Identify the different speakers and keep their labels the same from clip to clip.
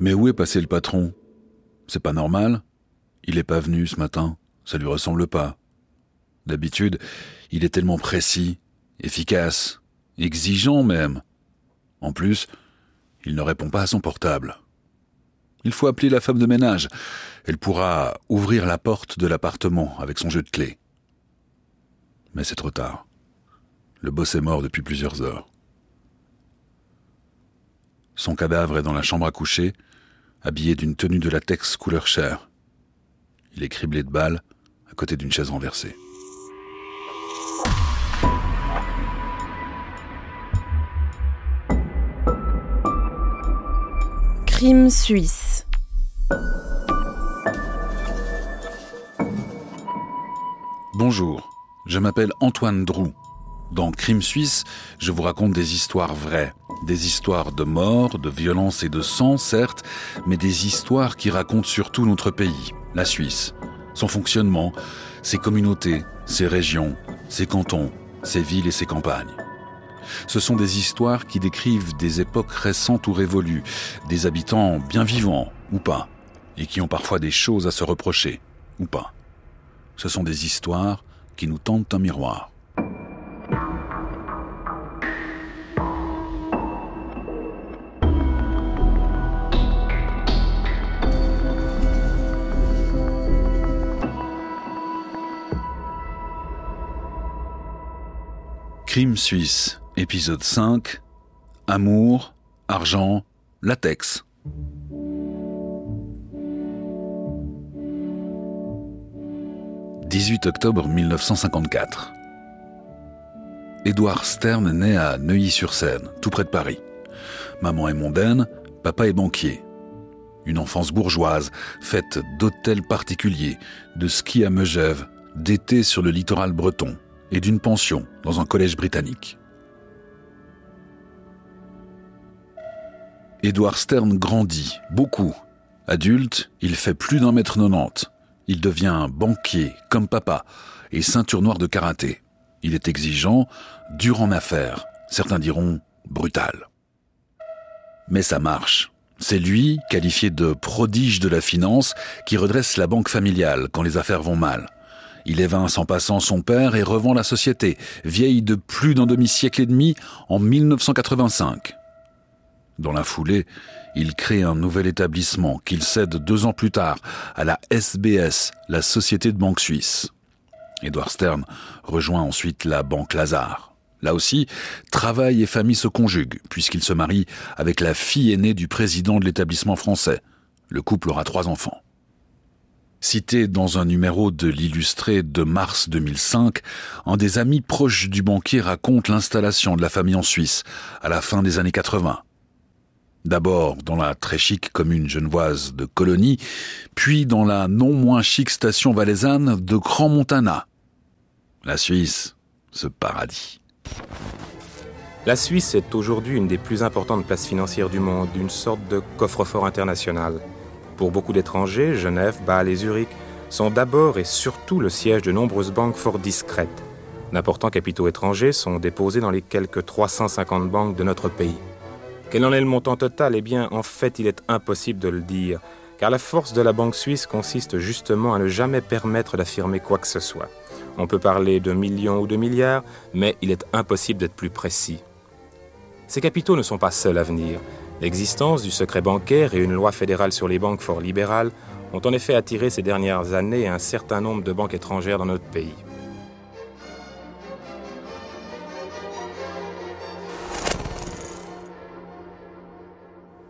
Speaker 1: Mais où est passé le patron? C'est pas normal Il est pas venu ce matin, ça lui ressemble pas. D'habitude, il est tellement précis, efficace, exigeant même. En plus, il ne répond pas à son portable. Il faut appeler la femme de ménage. Elle pourra ouvrir la porte de l'appartement avec son jeu de clés. Mais c'est trop tard. Le boss est mort depuis plusieurs heures. Son cadavre est dans la chambre à coucher, habillé d'une tenue de latex couleur chair. Il est criblé de balles à côté d'une chaise renversée.
Speaker 2: Crime suisse.
Speaker 1: Bonjour, je m'appelle Antoine Drou. Dans Crime Suisse, je vous raconte des histoires vraies. Des histoires de mort, de violence et de sang, certes, mais des histoires qui racontent surtout notre pays, la Suisse. Son fonctionnement, ses communautés, ses régions, ses cantons, ses villes et ses campagnes. Ce sont des histoires qui décrivent des époques récentes ou révolues, des habitants bien vivants ou pas, et qui ont parfois des choses à se reprocher ou pas. Ce sont des histoires qui nous tendent un miroir. Crime suisse, épisode 5. Amour, argent, latex. « 18 octobre 1954. Édouard Stern naît à Neuilly-sur-Seine, tout près de Paris. Maman est mondaine, papa est banquier. Une enfance bourgeoise, faite d'hôtels particuliers, de ski à Megève, d'été sur le littoral breton, et d'une pension dans un collège britannique. Edward Stern grandit, beaucoup. Adulte, il fait plus d'un mètre 90. Il devient banquier, comme papa, et ceinture noire de karaté. Il est exigeant, dur en affaires, certains diront brutal. Mais ça marche. C'est lui, qualifié de prodige de la finance, qui redresse la banque familiale quand les affaires vont mal. Il évince en passant son père et revend la société, vieille de plus d'un demi-siècle et demi, en 1985. Dans la foulée, il crée un nouvel établissement qu'il cède deux ans plus tard à la SBS, la Société de Banque Suisse. Edward Stern rejoint ensuite la Banque Lazare. Là aussi, travail et famille se conjuguent, puisqu'il se marie avec la fille aînée du président de l'établissement français. Le couple aura trois enfants. Cité dans un numéro de l'Illustré de mars 2005, un des amis proches du banquier raconte l'installation de la famille en Suisse à la fin des années 80. D'abord dans la très chic commune genevoise de Colonie, puis dans la non moins chic station valaisanne de Grand Montana. La Suisse, ce paradis.
Speaker 3: La Suisse est aujourd'hui une des plus importantes places financières du monde, une sorte de coffre-fort international. Pour beaucoup d'étrangers, Genève, Bâle et Zurich sont d'abord et surtout le siège de nombreuses banques fort discrètes. D'importants capitaux étrangers sont déposés dans les quelques 350 banques de notre pays. Quel en est le montant total? Eh bien, en fait, il est impossible de le dire, car la force de la banque suisse consiste justement à ne jamais permettre d'affirmer quoi que ce soit. On peut parler de millions ou de milliards, mais il est impossible d'être plus précis. Ces capitaux ne sont pas seuls à venir. L'existence du secret bancaire et une loi fédérale sur les banques fort libérales ont en effet attiré ces dernières années un certain nombre de banques étrangères dans notre pays.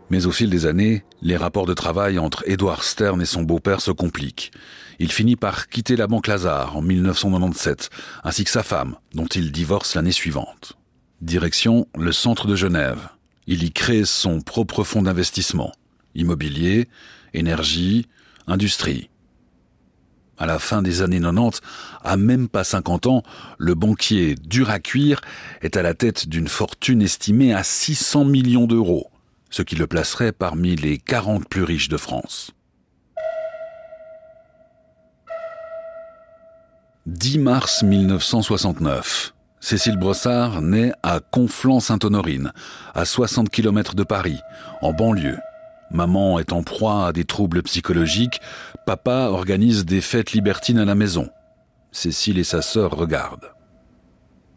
Speaker 1: Mais au fil des années, les rapports de travail entre Edward Stern et son beau-père se compliquent. Il finit par quitter la banque Lazare en 1997, ainsi que sa femme, dont il divorce l'année suivante. Direction le centre de Genève. Il y crée son propre fonds d'investissement. Immobilier, énergie, industrie. À la fin des années 90, à même pas 50 ans, le banquier dur à cuire est à la tête d'une fortune estimée à 600 millions d'euros, ce qui le placerait parmi les 40 plus riches de France. 10 mars 1969. Cécile Brossard naît à Conflans-Sainte-Honorine, à 60 km de Paris, en banlieue. Maman est en proie à des troubles psychologiques, papa organise des fêtes libertines à la maison. Cécile et sa sœur regardent.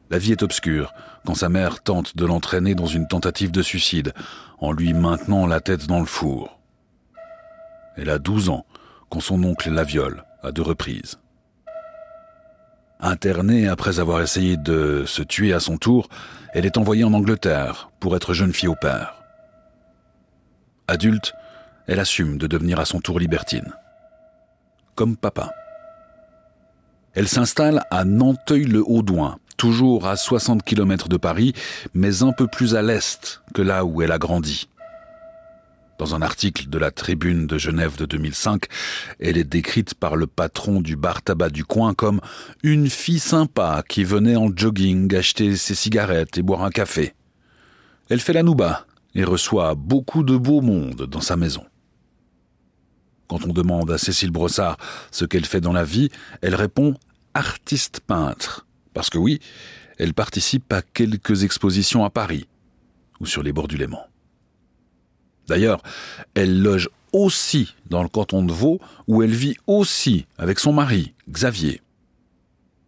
Speaker 1: La vie est obscure quand sa mère tente de l'entraîner dans une tentative de suicide en lui maintenant la tête dans le four. Elle a 12 ans quand son oncle la viole à deux reprises. Internée après avoir essayé de se tuer à son tour, elle est envoyée en Angleterre pour être jeune fille au père. Adulte, elle assume de devenir à son tour libertine. Comme papa. Elle s'installe à Nanteuil-le-Haudouin, toujours à 60 km de Paris, mais un peu plus à l'est que là où elle a grandi. Dans un article de la Tribune de Genève de 2005, elle est décrite par le patron du bar tabac du coin comme une fille sympa qui venait en jogging acheter ses cigarettes et boire un café. Elle fait la nouba et reçoit beaucoup de beau monde dans sa maison. Quand on demande à Cécile Brossard ce qu'elle fait dans la vie, elle répond artiste peintre. Parce que oui, elle participe à quelques expositions à Paris ou sur les bords du Léman. D'ailleurs, elle loge aussi dans le canton de Vaud, où elle vit aussi avec son mari, Xavier.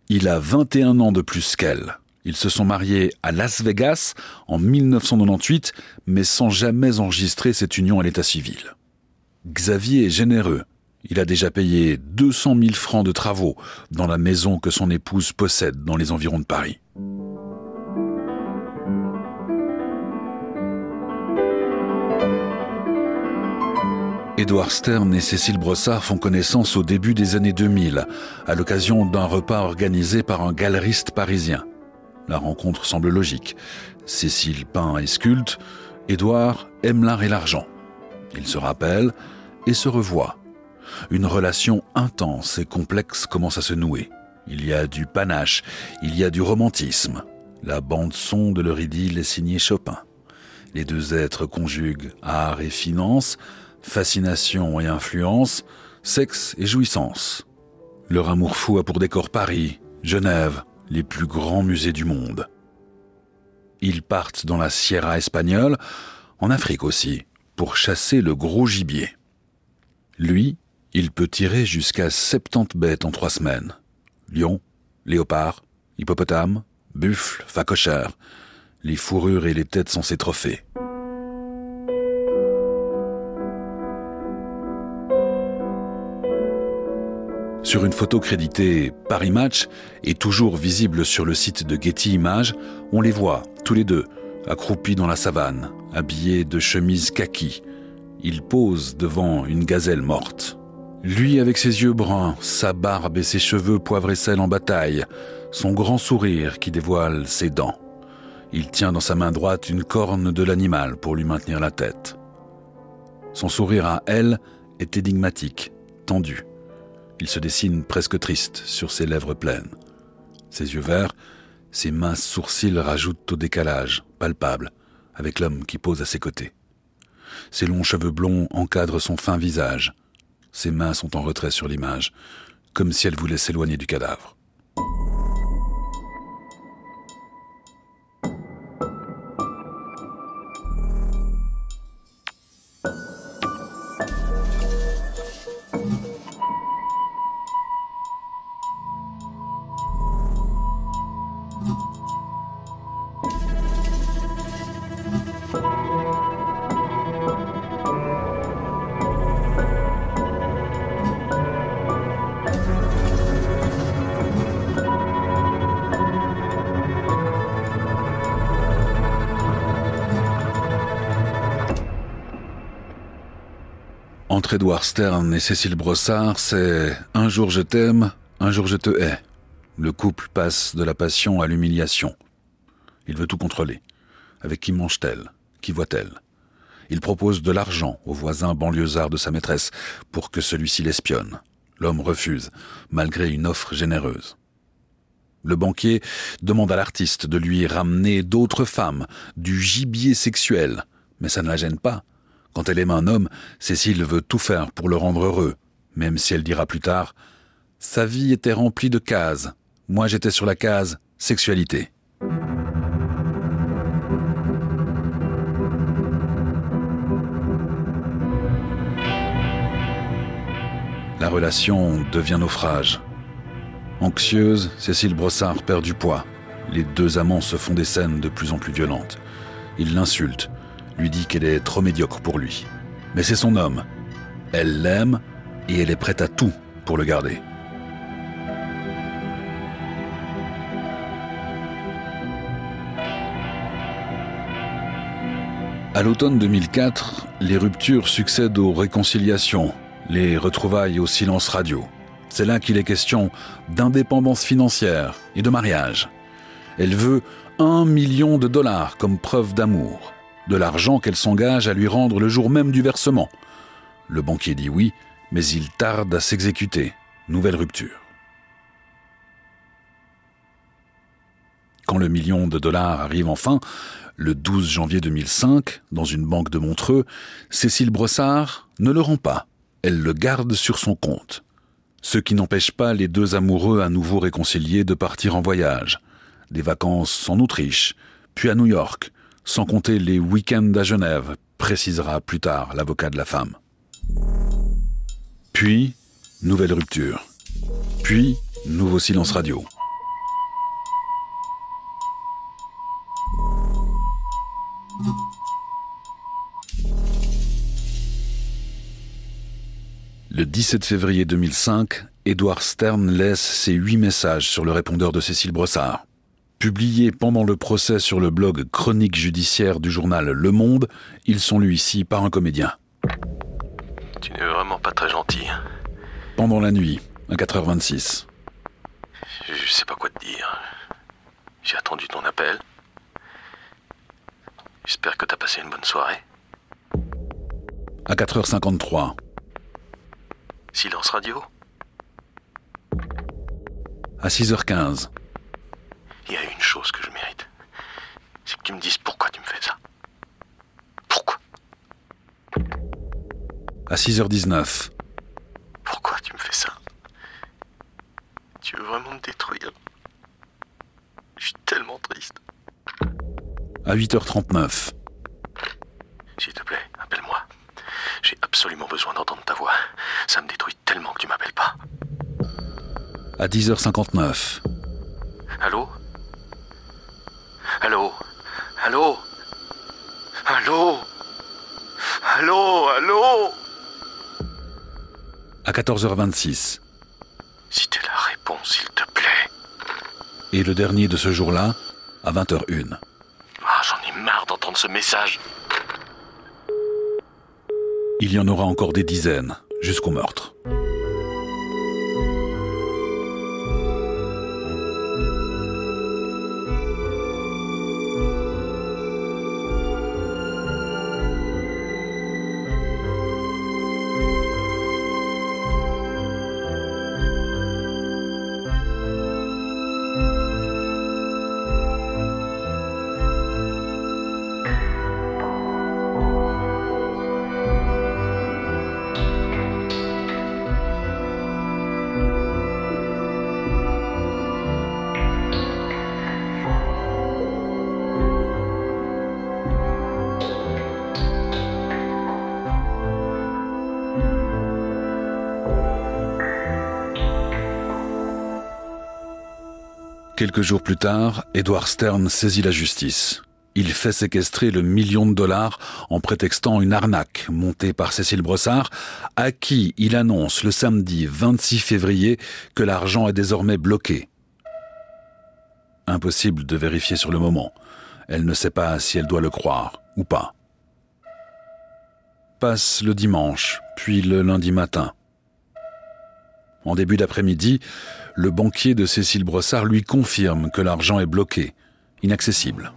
Speaker 1: Il a 21 ans de plus qu'elle. Ils se sont mariés à Las Vegas en 1998, mais sans jamais enregistrer cette union à l'état civil. Xavier est généreux. Il a déjà payé 200 000 francs de travaux dans la maison que son épouse possède dans les environs de Paris. Édouard Stern et Cécile Brossard font connaissance au début des années 2000, à l'occasion d'un repas organisé par un galeriste parisien. La rencontre semble logique. Cécile peint et sculpte, Édouard aime l'art et l'argent. Ils se rappellent et se revoient. Une relation intense et complexe commence à se nouer. Il y a du panache, il y a du romantisme. La bande-son de leur idylle est signée Chopin. Les deux êtres conjuguent art et finance, fascination et influence, sexe et jouissance. Leur amour fou a pour décor Paris, Genève, les plus grands musées du monde. Ils partent dans la Sierra espagnole, en Afrique aussi, pour chasser le gros gibier. Lui, il peut tirer jusqu'à 70 bêtes en trois semaines. Lion, léopard, hippopotame, buffle, facochère. Les fourrures et les têtes sont ses trophées. Sur une photo créditée Paris Match et toujours visible sur le site de Getty Images, on les voit, tous les deux, accroupis dans la savane, habillés de chemises kaki. Ils posent devant une gazelle morte. Lui avec ses yeux bruns, sa barbe et ses cheveux poivre et sel en bataille, son grand sourire qui dévoile ses dents. Il tient dans sa main droite une corne de l'animal pour lui maintenir la tête. Son sourire à elle est énigmatique, tendu. Il se dessine presque triste sur ses lèvres pleines. Ses yeux verts, ses minces sourcils rajoutent au décalage, palpable, avec l'homme qui pose à ses côtés. Ses longs cheveux blonds encadrent son fin visage. Ses mains sont en retrait sur l'image, comme si elle voulait s'éloigner du cadavre. Entre Edouard Stern et Cécile Brossard, c'est un jour je t'aime, un jour je te hais. Le couple passe de la passion à l'humiliation. Il veut tout contrôler. Avec qui mange-t-elle? Qui voit-elle? Il propose de l'argent au voisin banlieusard de sa maîtresse pour que celui-ci l'espionne. L'homme refuse, malgré une offre généreuse. Le banquier demande à l'artiste de lui ramener d'autres femmes, du gibier sexuel, mais ça ne la gêne pas. Quand elle aime un homme, Cécile veut tout faire pour le rendre heureux, même si elle dira plus tard Sa vie était remplie de cases. Moi j'étais sur la case sexualité. La relation devient naufrage. Anxieuse, Cécile Brossard perd du poids. Les deux amants se font des scènes de plus en plus violentes. Ils l'insultent, lui dit qu'elle est trop médiocre pour lui. Mais c'est son homme. Elle l'aime et elle est prête à tout pour le garder. À l'automne 2004, les ruptures succèdent aux réconciliations, les retrouvailles au silence radio. C'est là qu'il est question d'indépendance financière et de mariage. Elle veut un million de dollars comme preuve d'amour, de l'argent qu'elle s'engage à lui rendre le jour même du versement. Le banquier dit oui, mais il tarde à s'exécuter. Nouvelle rupture. Quand le million de dollars arrive enfin, le 12 janvier 2005, dans une banque de Montreux, Cécile Brossard ne le rend pas. Elle le garde sur son compte. Ce qui n'empêche pas les deux amoureux à nouveau réconciliés de partir en voyage. Des vacances en Autriche, puis à New York, sans compter les week-ends à Genève, précisera plus tard l'avocat de la femme. Puis, nouvelle rupture. Puis, nouveau silence radio. Le 17 février 2005, Edouard Stern laisse ses huit messages sur le répondeur de Cécile Brossard. Publiés pendant le procès sur le blog Chronique judiciaire du journal Le Monde, ils sont lus ici par un comédien.
Speaker 4: Tu n'es vraiment pas très gentil.
Speaker 1: Pendant la nuit, à 4h26.
Speaker 4: Je sais pas quoi te dire. J'ai attendu ton appel. J'espère que t'as passé une bonne soirée.
Speaker 1: À 4h53.
Speaker 4: Silence radio
Speaker 1: À 6h15.
Speaker 4: Il y a une chose que je mérite. C'est que tu me dises pourquoi tu me fais ça. Pourquoi?
Speaker 1: À 6h19.
Speaker 4: Pourquoi tu me fais ça? Tu veux vraiment me détruire? Je suis tellement triste.
Speaker 1: À 8h39.
Speaker 4: S'il te plaît, appelle-moi. J'ai absolument besoin d'entendre ta voix. Ça me détruit tellement que tu m'appelles pas.
Speaker 1: À 10h59.
Speaker 4: Allô? Allô? Allô? Allô? Allô? Allô?
Speaker 1: À 14h26.
Speaker 4: Si t'es la réponse, s'il te plaît.
Speaker 1: Et le dernier de ce jour-là, à 20h01.
Speaker 4: Ah, J'en ai marre d'entendre ce message.
Speaker 1: Il y en aura encore des dizaines, jusqu'au meurtre. Quelques jours plus tard, Edward Stern saisit la justice. Il fait séquestrer le million de dollars en prétextant une arnaque montée par Cécile Brossard, à qui il annonce le samedi 26 février que l'argent est désormais bloqué. Impossible de vérifier sur le moment. Elle ne sait pas si elle doit le croire ou pas. Passe le dimanche, puis le lundi matin. En début d'après-midi, le banquier de Cécile Brossard lui confirme que l'argent est bloqué, inaccessible.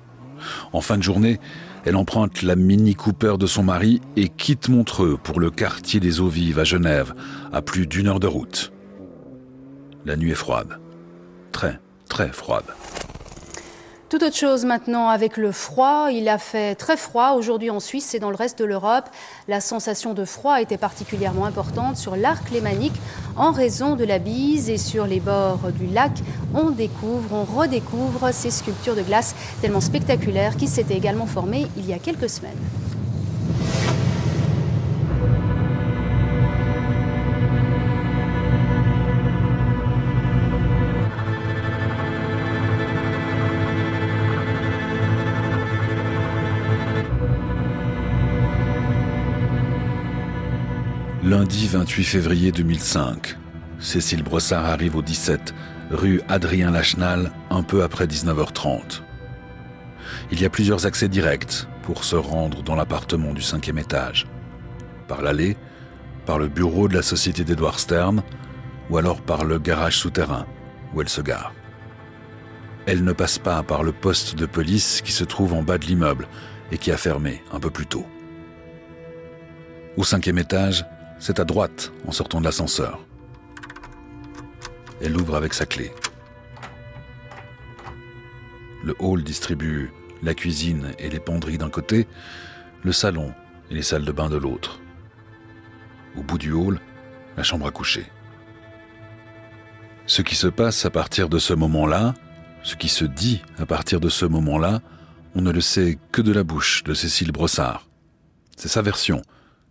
Speaker 1: En fin de journée, elle emprunte la Mini Cooper de son mari et quitte Montreux pour le quartier des Eaux Vives à Genève, à plus d'une heure de route. La nuit est froide. Très, très froide.
Speaker 2: Tout autre chose maintenant avec le froid. Il a fait très froid aujourd'hui en Suisse et dans le reste de l'Europe. La sensation de froid était particulièrement importante sur l'arc lémanique en raison de la bise et sur les bords du lac. On découvre, on redécouvre ces sculptures de glace tellement spectaculaires qui s'étaient également formées il y a quelques semaines.
Speaker 1: Lundi 28 février 2005, Cécile Brossard arrive au 17, rue Adrien Lachenal, un peu après 19h30. Il y a plusieurs accès directs pour se rendre dans l'appartement du cinquième étage. Par l'allée, par le bureau de la société d'Edouard Stern, ou alors par le garage souterrain où elle se gare. Elle ne passe pas par le poste de police qui se trouve en bas de l'immeuble et qui a fermé un peu plus tôt. Au cinquième étage, c'est à droite en sortant de l'ascenseur. Elle l'ouvre avec sa clé. Le hall distribue la cuisine et les penderies d'un côté, le salon et les salles de bain de l'autre. Au bout du hall, la chambre à coucher. Ce qui se passe à partir de ce moment-là, ce qui se dit à partir de ce moment-là, on ne le sait que de la bouche de Cécile Brossard. C'est sa version,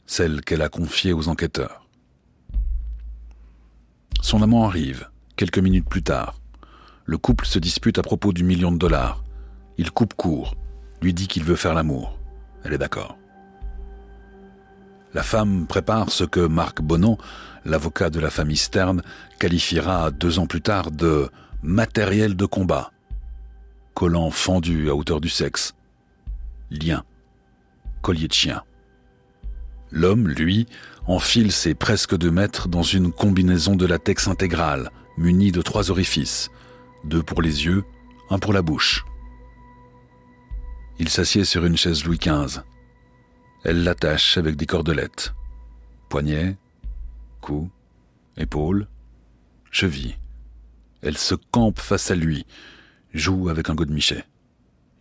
Speaker 1: celle qu'elle a confiée aux enquêteurs. Son amant arrive, quelques minutes plus tard. Le couple se dispute à propos du million de dollars. Il coupe court, lui dit qu'il veut faire l'amour. Elle est d'accord. La femme prépare ce que Marc Bonan, l'avocat de la famille Stern, qualifiera deux ans plus tard de matériel de combat. Collant fendu à hauteur du sexe. Lien. Collier de chien. L'homme, lui, enfile ses presque deux mètres dans une combinaison de latex intégrale, munie de trois orifices, deux pour les yeux, un pour la bouche. Il s'assied sur une chaise Louis XV, elle l'attache avec des cordelettes. Poignet, cou, épaule, cheville. Elle se campe face à lui, joue avec un godemichet.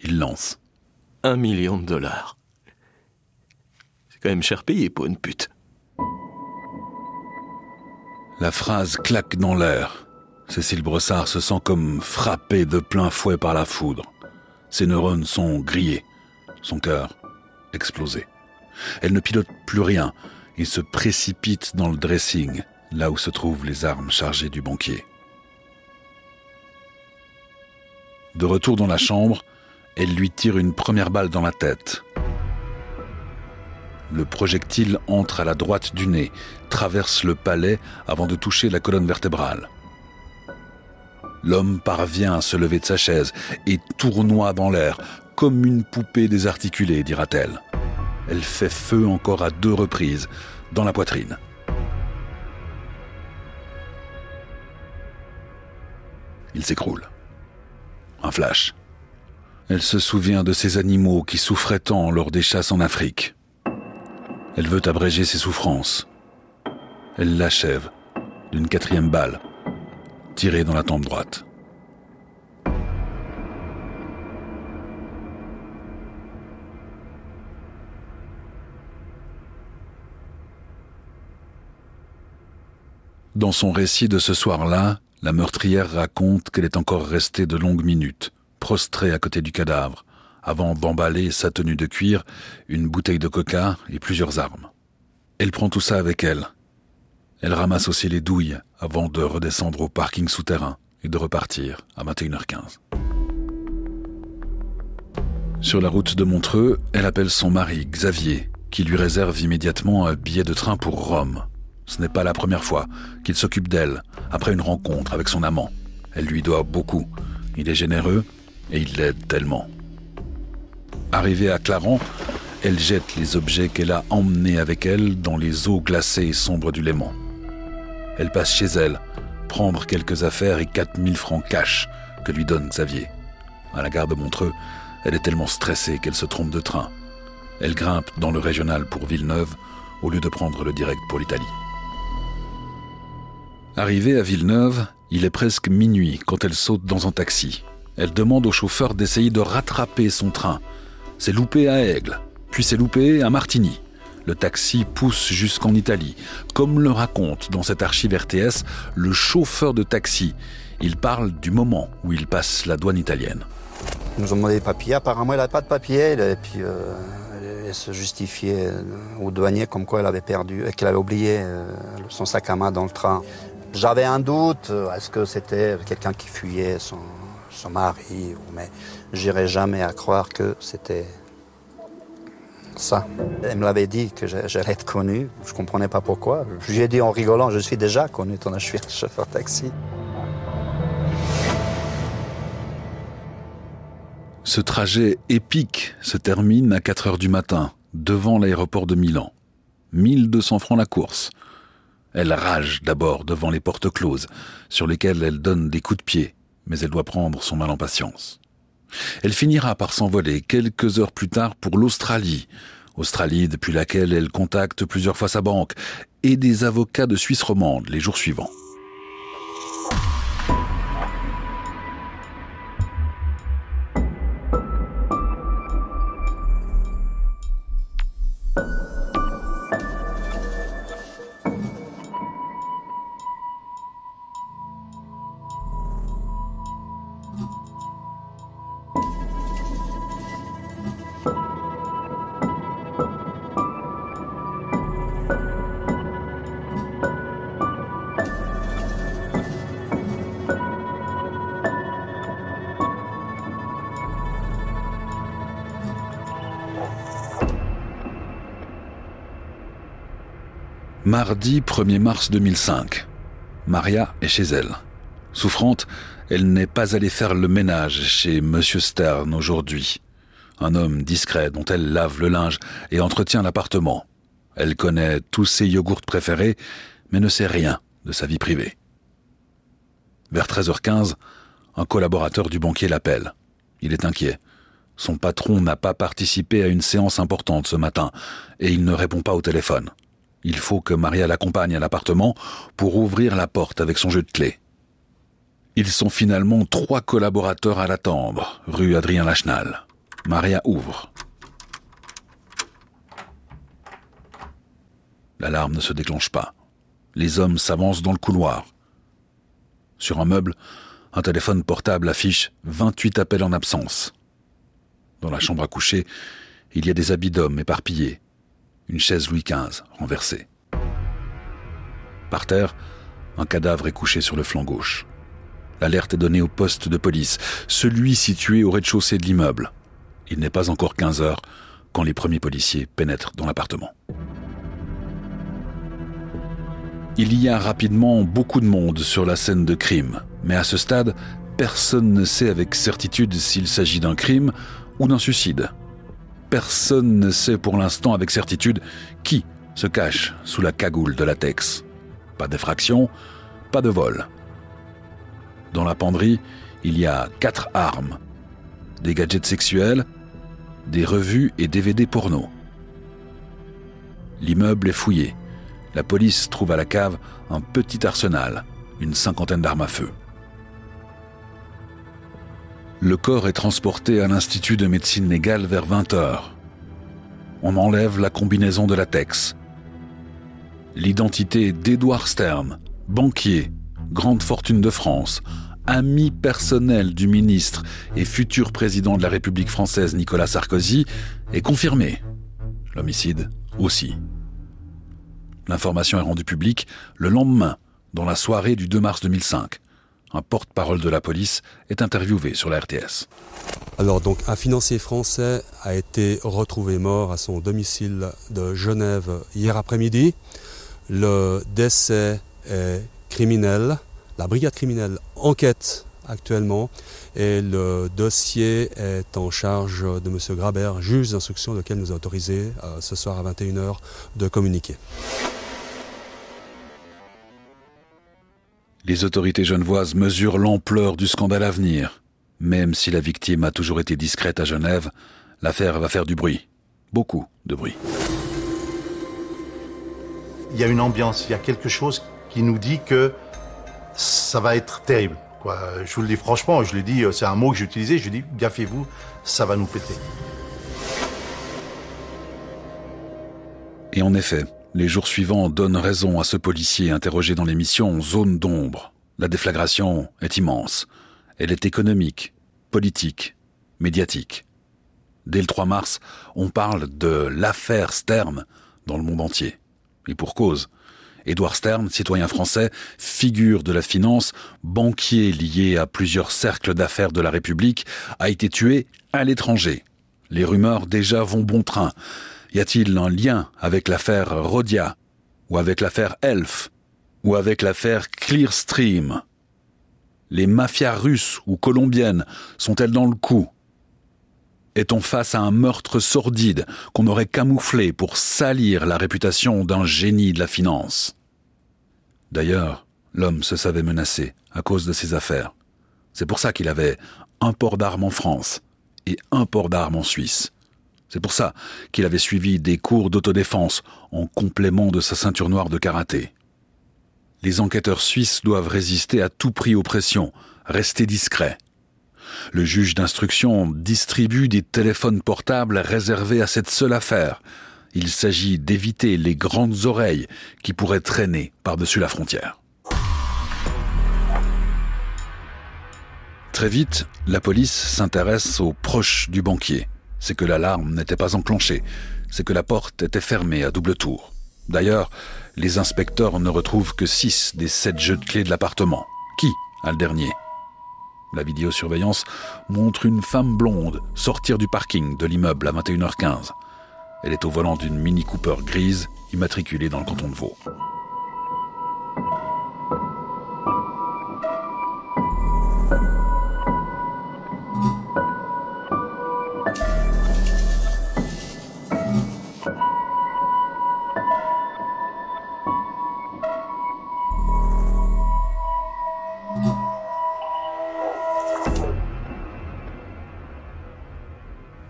Speaker 1: Il lance.
Speaker 4: Un million de dollars. Quand même cher pour une pute.
Speaker 1: La phrase claque dans l'air. Cécile Brossard se sent comme frappée de plein fouet par la foudre. Ses neurones sont grillés, son cœur explosé. Elle ne pilote plus rien et se précipite dans le dressing, là où se trouvent les armes chargées du banquier. De retour dans la chambre, elle lui tire une première balle dans la tête. Le projectile entre à la droite du nez, traverse le palais avant de toucher la colonne vertébrale. L'homme parvient à se lever de sa chaise et tournoie dans l'air, comme une poupée désarticulée, dira-t-elle. Elle fait feu encore à deux reprises, dans la poitrine. Il s'écroule. Un flash. Elle se souvient de ces animaux qui souffraient tant lors des chasses en Afrique. Elle veut abréger ses souffrances. Elle l'achève d'une quatrième balle, tirée dans la tempe droite. Dans son récit de ce soir-là, la meurtrière raconte qu'elle est encore restée de longues minutes, prostrée à côté du cadavre, avant d'emballer sa tenue de cuir, une bouteille de coca et plusieurs armes. Elle prend tout ça avec elle. Elle ramasse aussi les douilles avant de redescendre au parking souterrain et de repartir à 21h15. Sur la route de Montreux, elle appelle son mari, Xavier, qui lui réserve immédiatement un billet de train pour Rome. Ce n'est pas la première fois qu'il s'occupe d'elle après une rencontre avec son amant. Elle lui doit beaucoup. Il est généreux et il l'aide tellement. Arrivée à Clarence, elle jette les objets qu'elle a emmenés avec elle dans les eaux glacées et sombres du Léman. Elle passe chez elle, prendre quelques affaires et 4000 francs cash que lui donne Xavier. À la gare de Montreux, elle est tellement stressée qu'elle se trompe de train. Elle grimpe dans le régional pour Villeneuve au lieu de prendre le direct pour l'Italie. Arrivée à Villeneuve, il est presque minuit quand elle saute dans un taxi. Elle demande au chauffeur d'essayer de rattraper son train. C'est loupé à Aigle, puis c'est loupé à Martigny. Le taxi pousse jusqu'en Italie. Comme le raconte dans cet archive RTS le chauffeur de taxi, il parle du moment où il passe la douane italienne.
Speaker 5: Ils nous ont demandé des papiers. Apparemment, elle n'avait pas de papiers. Et puis, euh, elle se justifiait au douanier comme quoi elle avait perdu, qu'elle avait oublié euh, son sac à main dans le train. J'avais un doute, euh, est-ce que c'était quelqu'un qui fuyait son, son mari Mais j'irais jamais à croire que c'était Ça. Elle me l'avait dit que j'allais être connu. Je comprenais pas pourquoi. Je lui ai dit en rigolant, je suis déjà connu, je suis un chauffeur taxi.
Speaker 1: Ce trajet épique se termine à 4 heures du matin, devant l'aéroport de Milan. 1200 francs la course. Elle rage d'abord devant les portes closes, sur lesquelles elle donne des coups de pied, mais elle doit prendre son mal en patience. Elle finira par s'envoler quelques heures plus tard pour l'Australie, Australie depuis laquelle elle contacte plusieurs fois sa banque, et des avocats de Suisse romande les jours suivants. Mardi 1er mars 2005. Maria est chez elle. Souffrante, elle n'est pas allée faire le ménage chez Monsieur Stern aujourd'hui. Un homme discret dont elle lave le linge et entretient l'appartement. Elle connaît tous ses yogourts préférés, mais ne sait rien de sa vie privée. Vers 13h15, un collaborateur du banquier l'appelle. Il est inquiet. Son patron n'a pas participé à une séance importante ce matin et il ne répond pas au téléphone. Il faut que Maria l'accompagne à l'appartement pour ouvrir la porte avec son jeu de clé. Ils sont finalement trois collaborateurs à l'attendre, rue Adrien Lachenal. Maria ouvre. L'alarme ne se déclenche pas. Les hommes s'avancent dans le couloir. Sur un meuble, un téléphone portable affiche 28 appels en absence. Dans la chambre à coucher, il y a des habits d'hommes éparpillés, une chaise Louis XV renversée. Par terre, un cadavre est couché sur le flanc gauche. L'alerte est donnée au poste de police, celui situé au rez-de-chaussée de l'immeuble. Il n'est pas encore 15 heures quand les premiers policiers pénètrent dans l'appartement. Il y a rapidement beaucoup de monde sur la scène de crime, mais à ce stade, personne ne sait avec certitude s'il s'agit d'un crime ou d'un suicide personne ne sait pour l'instant avec certitude qui se cache sous la cagoule de latex. Pas d'effraction, pas de vol. Dans la penderie, il y a quatre armes, des gadgets sexuels, des revues et DVD porno. L'immeuble est fouillé. La police trouve à la cave un petit arsenal, une cinquantaine d'armes à feu. Le corps est transporté à l'Institut de médecine légale vers 20 heures. On enlève la combinaison de latex. L'identité d'Edouard Stern, banquier, grande fortune de France, ami personnel du ministre et futur président de la République française Nicolas Sarkozy, est confirmée. L'homicide aussi. L'information est rendue publique le lendemain, dans la soirée du 2 mars 2005 un porte-parole de la police, est interviewé sur la RTS.
Speaker 6: Alors donc un financier français a été retrouvé mort à son domicile de Genève hier après-midi. Le décès est criminel. La brigade criminelle enquête actuellement et le dossier est en charge de M. Grabert, juge d'instruction, lequel nous a autorisé euh, ce soir à 21h de communiquer.
Speaker 1: Les autorités genevoises mesurent l'ampleur du scandale à venir. Même si la victime a toujours été discrète à Genève, l'affaire va faire du bruit. Beaucoup de bruit.
Speaker 7: Il y a une ambiance, il y a quelque chose qui nous dit que ça va être terrible. Je vous le dis franchement, je le dis, c'est un mot que j'ai utilisé, je dis gaffez-vous, ça va nous péter.
Speaker 1: Et en effet, les jours suivants donnent raison à ce policier interrogé dans l'émission Zone d'ombre. La déflagration est immense. Elle est économique, politique, médiatique. Dès le 3 mars, on parle de l'affaire Stern dans le monde entier. Et pour cause. Édouard Stern, citoyen français, figure de la finance, banquier lié à plusieurs cercles d'affaires de la République, a été tué à l'étranger. Les rumeurs déjà vont bon train. Y a-t-il un lien avec l'affaire Rodia ou avec l'affaire Elf ou avec l'affaire Clearstream? Les mafias russes ou colombiennes sont-elles dans le coup? Est-on face à un meurtre sordide qu'on aurait camouflé pour salir la réputation d'un génie de la finance? D'ailleurs, l'homme se savait menacé à cause de ses affaires. C'est pour ça qu'il avait un port d'armes en France et un port d'armes en Suisse. C'est pour ça qu'il avait suivi des cours d'autodéfense en complément de sa ceinture noire de karaté. Les enquêteurs suisses doivent résister à tout prix aux pressions, rester discrets. Le juge d'instruction distribue des téléphones portables réservés à cette seule affaire. Il s'agit d'éviter les grandes oreilles qui pourraient traîner par-dessus la frontière. Très vite, la police s'intéresse aux proches du banquier. C'est que l'alarme n'était pas enclenchée, c'est que la porte était fermée à double tour. D'ailleurs, les inspecteurs ne retrouvent que six des sept jeux de clés de l'appartement. Qui a le dernier? La vidéosurveillance montre une femme blonde sortir du parking de l'immeuble à 21h15. Elle est au volant d'une Mini Cooper grise immatriculée dans le canton de Vaud.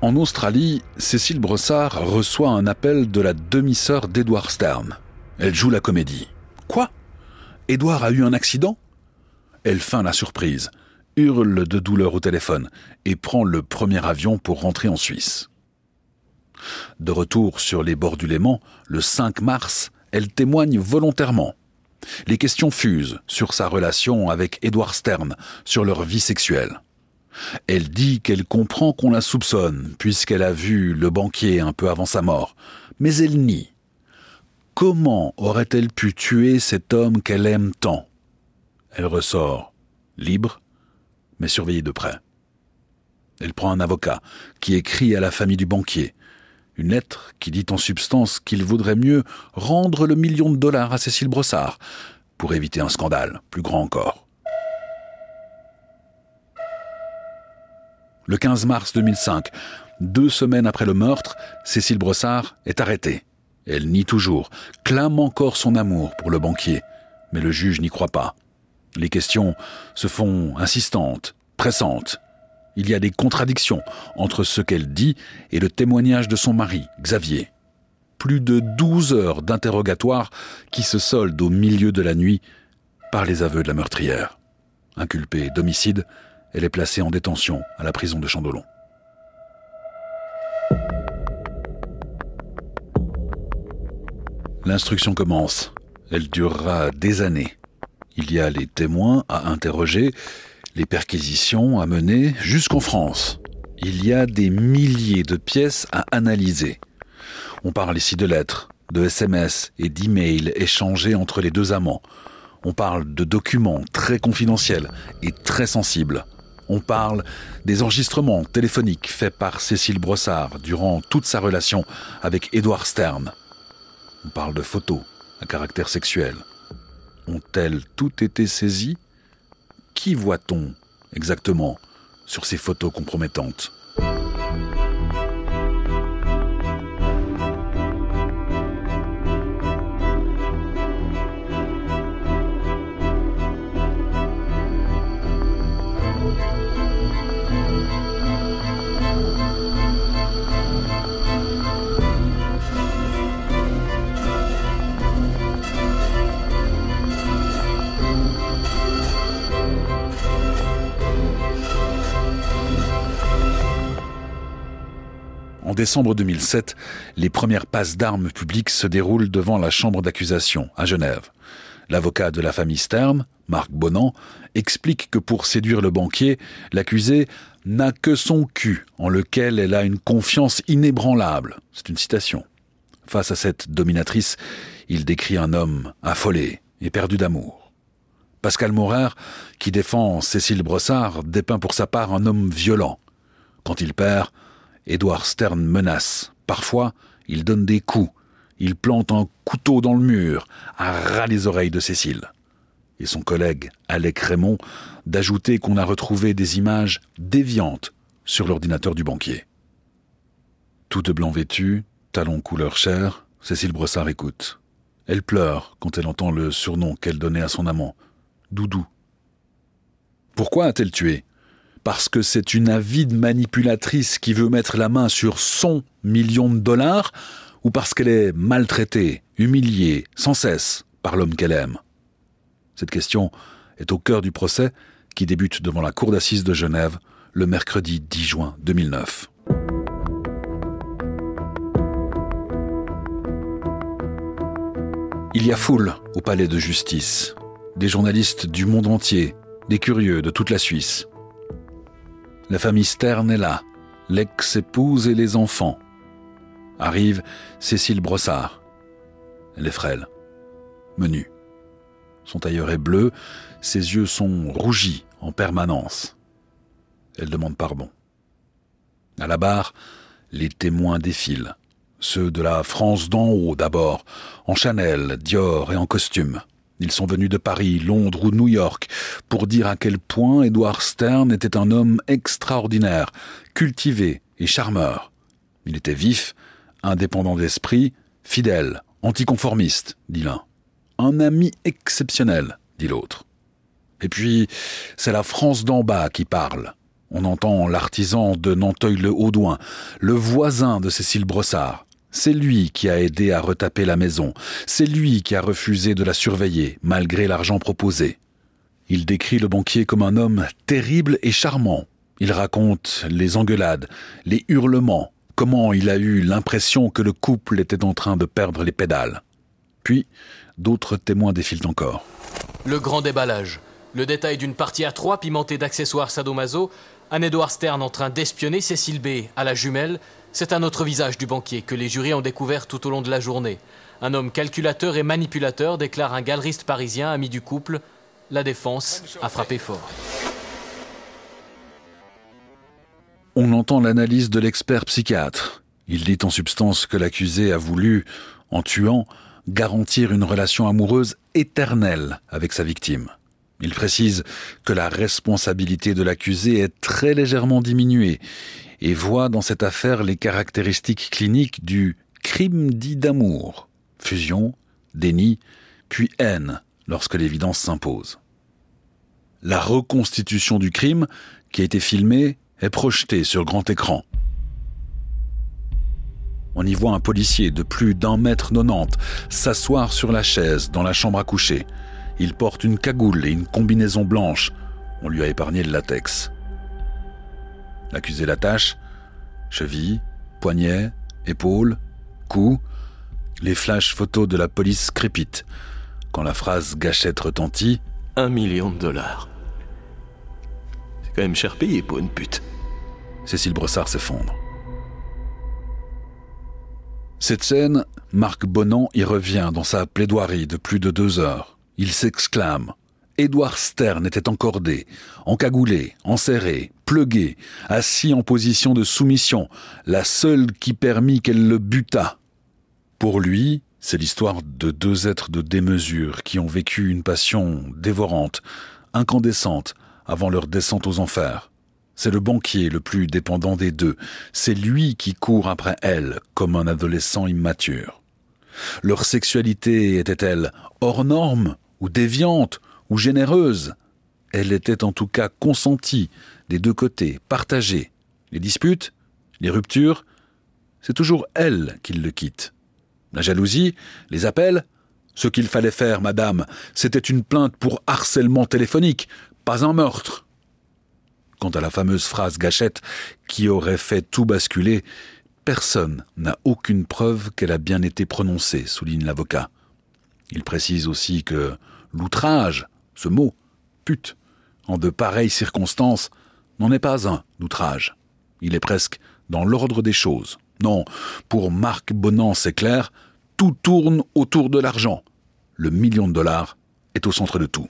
Speaker 1: En Australie, Cécile Brossard reçoit un appel de la demi-sœur d'Edward Stern. Elle joue la comédie. Quoi? Edward a eu un accident? Elle feint la surprise, hurle de douleur au téléphone et prend le premier avion pour rentrer en Suisse. De retour sur les bords du Léman, le 5 mars, elle témoigne volontairement. Les questions fusent sur sa relation avec Edward Stern, sur leur vie sexuelle. Elle dit qu'elle comprend qu'on la soupçonne, puisqu'elle a vu le banquier un peu avant sa mort, mais elle nie. Comment aurait-elle pu tuer cet homme qu'elle aime tant? Elle ressort, libre, mais surveillée de près. Elle prend un avocat qui écrit à la famille du banquier, une lettre qui dit en substance qu'il vaudrait mieux rendre le million de dollars à Cécile Brossard pour éviter un scandale plus grand encore. Le 15 mars 2005, deux semaines après le meurtre, Cécile Brossard est arrêtée. Elle nie toujours, clame encore son amour pour le banquier, mais le juge n'y croit pas. Les questions se font insistantes, pressantes. Il y a des contradictions entre ce qu'elle dit et le témoignage de son mari, Xavier. Plus de 12 heures d'interrogatoire qui se soldent au milieu de la nuit par les aveux de la meurtrière. Inculpée d'homicide, elle est placée en détention à la prison de Chandelon. L'instruction commence. Elle durera des années. Il y a les témoins à interroger, les perquisitions à mener jusqu'en France. Il y a des milliers de pièces à analyser. On parle ici de lettres, de SMS et d'emails échangés entre les deux amants. On parle de documents très confidentiels et très sensibles. On parle des enregistrements téléphoniques faits par Cécile Brossard durant toute sa relation avec Édouard Stern. On parle de photos à caractère sexuel. Ont-elles toutes été saisies? Qui voit-on exactement sur ces photos compromettantes? En décembre 2007, les premières passes d'armes publiques se déroulent devant la chambre d'accusation à Genève. L'avocat de la famille Stern, Marc Bonan, explique que pour séduire le banquier, l'accusé n'a que son cul en lequel elle a une confiance inébranlable. C'est une citation. Face à cette dominatrice, il décrit un homme affolé et perdu d'amour. Pascal Maurer, qui défend Cécile Brossard, dépeint pour sa part un homme violent. Quand il perd, Édouard Stern menace Parfois, il donne des coups. Il plante un couteau dans le mur, à ras les oreilles de Cécile. Et son collègue, Alec Raymond, d'ajouter qu'on a retrouvé des images déviantes sur l'ordinateur du banquier. Tout de blanc vêtu, talons couleur chair, Cécile Brossard écoute. Elle pleure quand elle entend le surnom qu'elle donnait à son amant, Doudou. Pourquoi a-t-elle tué? Parce que c'est une avide manipulatrice qui veut mettre la main sur son million de dollars ou parce qu'elle est maltraitée, humiliée, sans cesse par l'homme qu'elle aime Cette question est au cœur du procès qui débute devant la Cour d'assises de Genève le mercredi 10 juin 2009. Il y a foule au palais de justice, des journalistes du monde entier, des curieux de toute la Suisse. La famille Stern est là, l'ex-épouse et les enfants. Arrive Cécile Brossard. Elle est frêle, menue. Son tailleur est bleu, ses yeux sont rougis en permanence. Elle demande pardon. À la barre, les témoins défilent. Ceux de la France d'en haut d'abord, en Chanel, Dior et en costume. Ils sont venus de Paris, Londres ou New York pour dire à quel point Edward Stern était un homme extraordinaire, cultivé et charmeur. Il était vif, indépendant d'esprit, fidèle, anticonformiste, dit l'un. Un ami exceptionnel, dit l'autre. Et puis, c'est la France d'en bas qui parle. On entend l'artisan de Nanteuil-le-Haudouin, le voisin de Cécile Brossard, c'est lui qui a aidé à retaper la maison. C'est lui qui a refusé de la surveiller, malgré l'argent proposé. Il décrit le banquier comme un homme terrible et charmant. Il raconte les engueulades, les hurlements, comment il a eu l'impression que le couple était en train de perdre les pédales. Puis, d'autres témoins défilent encore.
Speaker 8: Le grand déballage. Le détail d'une partie à trois pimentée d'accessoires sadomaso, un Edouard Stern en train d'espionner Cécile B à la jumelle, c'est un autre visage du banquier que les jurys ont découvert tout au long de la journée. Un homme calculateur et manipulateur, déclare un galeriste parisien, ami du couple. La défense a frappé fort.
Speaker 1: On entend l'analyse de l'expert psychiatre. Il dit en substance que l'accusé a voulu, en tuant, garantir une relation amoureuse éternelle avec sa victime. Il précise que la responsabilité de l'accusé est très légèrement diminuée et voit dans cette affaire les caractéristiques cliniques du crime dit d'amour. Fusion, déni, puis haine lorsque l'évidence s'impose. La reconstitution du crime, qui a été filmée, est projetée sur grand écran. On y voit un policier de plus d'un mètre nonante s'asseoir sur la chaise dans la chambre à coucher. Il porte une cagoule et une combinaison blanche. On lui a épargné le latex. L'accusé l'attache, cheville, poignet, épaule, cou. Les flashs photos de la police crépitent. Quand la phrase gâchette retentit.
Speaker 4: Un million de dollars. C'est quand même cher payé pour une pute.
Speaker 1: Cécile Brossard s'effondre. Cette scène, Marc Bonan y revient dans sa plaidoirie de plus de deux heures. Il s'exclame Édouard Stern était encordé, encagoulé, enserré, plugué, assis en position de soumission, la seule qui permit qu'elle le butât. Pour lui, c'est l'histoire de deux êtres de démesure qui ont vécu une passion dévorante, incandescente, avant leur descente aux enfers. C'est le banquier le plus dépendant des deux. C'est lui qui court après elle comme un adolescent immature. Leur sexualité était-elle hors norme ou déviante ou généreuse. Elle était en tout cas consentie des deux côtés, partagée. Les disputes, les ruptures, c'est toujours elle qui le quitte. La jalousie, les appels, ce qu'il fallait faire, madame, c'était une plainte pour harcèlement téléphonique, pas un meurtre. Quant à la fameuse phrase gâchette qui aurait fait tout basculer, personne n'a aucune preuve qu'elle a bien été prononcée, souligne l'avocat. Il précise aussi que l'outrage ce mot, pute, en de pareilles circonstances, n'en est pas un d'outrage. Il est presque dans l'ordre des choses. Non, pour Marc Bonan, c'est clair, tout tourne autour de l'argent. Le million de dollars est au centre de tout.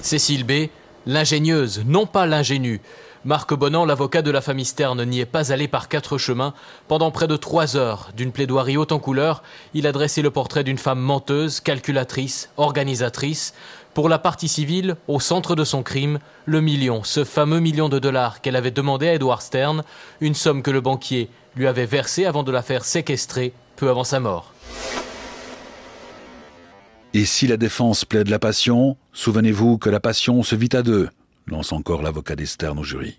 Speaker 8: Cécile B, l'ingénieuse, non pas l'ingénue. Marc Bonan, l'avocat de la famille Stern, n'y est pas allé par quatre chemins. Pendant près de trois heures, d'une plaidoirie haute en couleur, il a dressé le portrait d'une femme menteuse, calculatrice, organisatrice. Pour la partie civile, au centre de son crime, le million, ce fameux million de dollars qu'elle avait demandé à Edward Stern, une somme que le banquier lui avait versée avant de la faire séquestrer peu avant sa mort.
Speaker 1: Et si la défense plaide la passion, souvenez-vous que la passion se vit à deux lance encore l'avocat d'Esterne au jury.